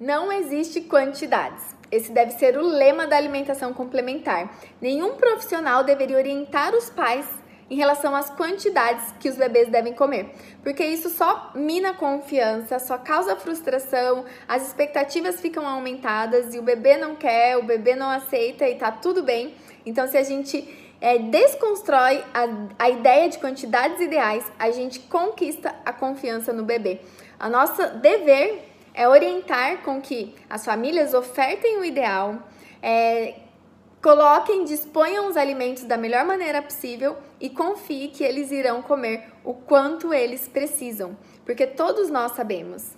Não existe quantidades. Esse deve ser o lema da alimentação complementar. Nenhum profissional deveria orientar os pais em relação às quantidades que os bebês devem comer, porque isso só mina a confiança, só causa frustração, as expectativas ficam aumentadas e o bebê não quer, o bebê não aceita e tá tudo bem. Então, se a gente é, desconstrói a, a ideia de quantidades ideais, a gente conquista a confiança no bebê. A nossa dever é orientar com que as famílias ofertem o ideal, é, coloquem, disponham os alimentos da melhor maneira possível e confie que eles irão comer o quanto eles precisam, porque todos nós sabemos.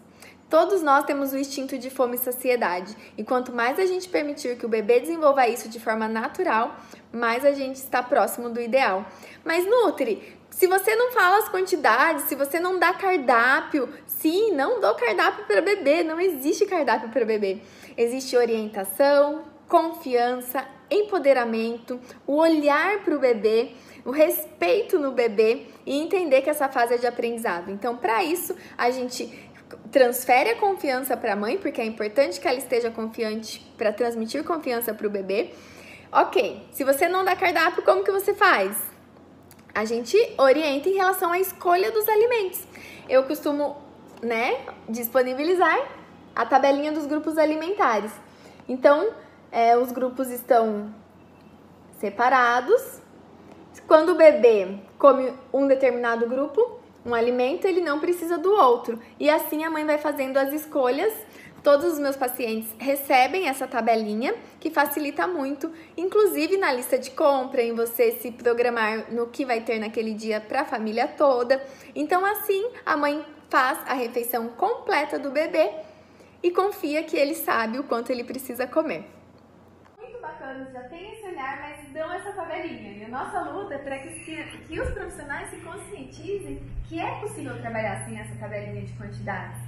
Todos nós temos o instinto de fome e saciedade, e quanto mais a gente permitir que o bebê desenvolva isso de forma natural, mais a gente está próximo do ideal. Mas Nutri, se você não fala as quantidades, se você não dá cardápio, sim, não dou cardápio para bebê, não existe cardápio para bebê. Existe orientação, confiança, empoderamento, o olhar para o bebê, o respeito no bebê e entender que essa fase é de aprendizado. Então, para isso, a gente transfere a confiança para a mãe, porque é importante que ela esteja confiante para transmitir confiança para o bebê. Ok, se você não dá cardápio, como que você faz? A gente orienta em relação à escolha dos alimentos. Eu costumo, né, disponibilizar a tabelinha dos grupos alimentares. Então, é, os grupos estão separados. Quando o bebê come um determinado grupo, um alimento, ele não precisa do outro. E assim a mãe vai fazendo as escolhas Todos os meus pacientes recebem essa tabelinha que facilita muito, inclusive na lista de compra, em você se programar no que vai ter naquele dia para a família toda. Então, assim, a mãe faz a refeição completa do bebê e confia que ele sabe o quanto ele precisa comer. Muito bacana, já tem esse olhar, mas dão essa tabelinha. E a nossa luta é para que, que os profissionais se conscientizem que é possível trabalhar sem essa tabelinha de quantidades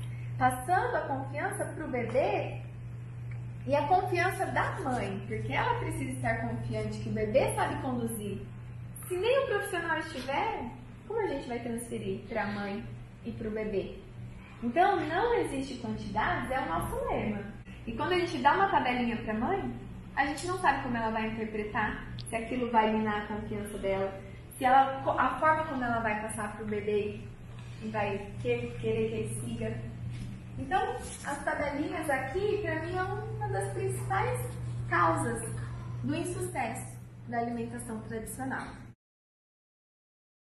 passando a confiança para o bebê e a confiança da mãe, porque ela precisa estar confiante que o bebê sabe conduzir. Se nem o profissional estiver, como a gente vai transferir para a mãe e para o bebê? Então, não existe quantidades, é o nosso lema. E quando a gente dá uma tabelinha para a mãe, a gente não sabe como ela vai interpretar, se aquilo vai minar a confiança dela, se ela, a forma como ela vai passar para o bebê vai querer que ele siga então, as tabelinhas aqui, para mim, é uma das principais causas do insucesso da alimentação tradicional.